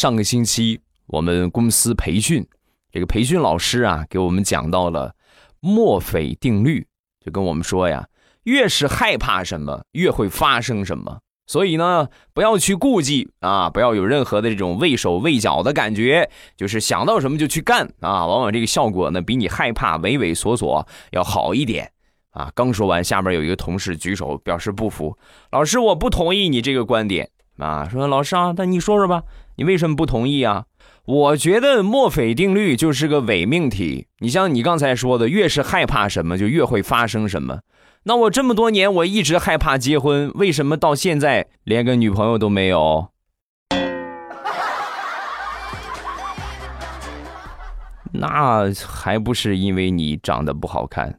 上个星期我们公司培训，这个培训老师啊给我们讲到了墨菲定律，就跟我们说呀，越是害怕什么，越会发生什么。所以呢，不要去顾忌啊，不要有任何的这种畏手畏脚的感觉，就是想到什么就去干啊，往往这个效果呢比你害怕畏畏缩缩要好一点啊。刚说完，下面有一个同事举手表示不服，老师我不同意你这个观点啊，说老师啊，那你说说吧，你为什么不同意啊？我觉得墨菲定律就是个伪命题，你像你刚才说的，越是害怕什么，就越会发生什么。那我这么多年我一直害怕结婚，为什么到现在连个女朋友都没有？那还不是因为你长得不好看。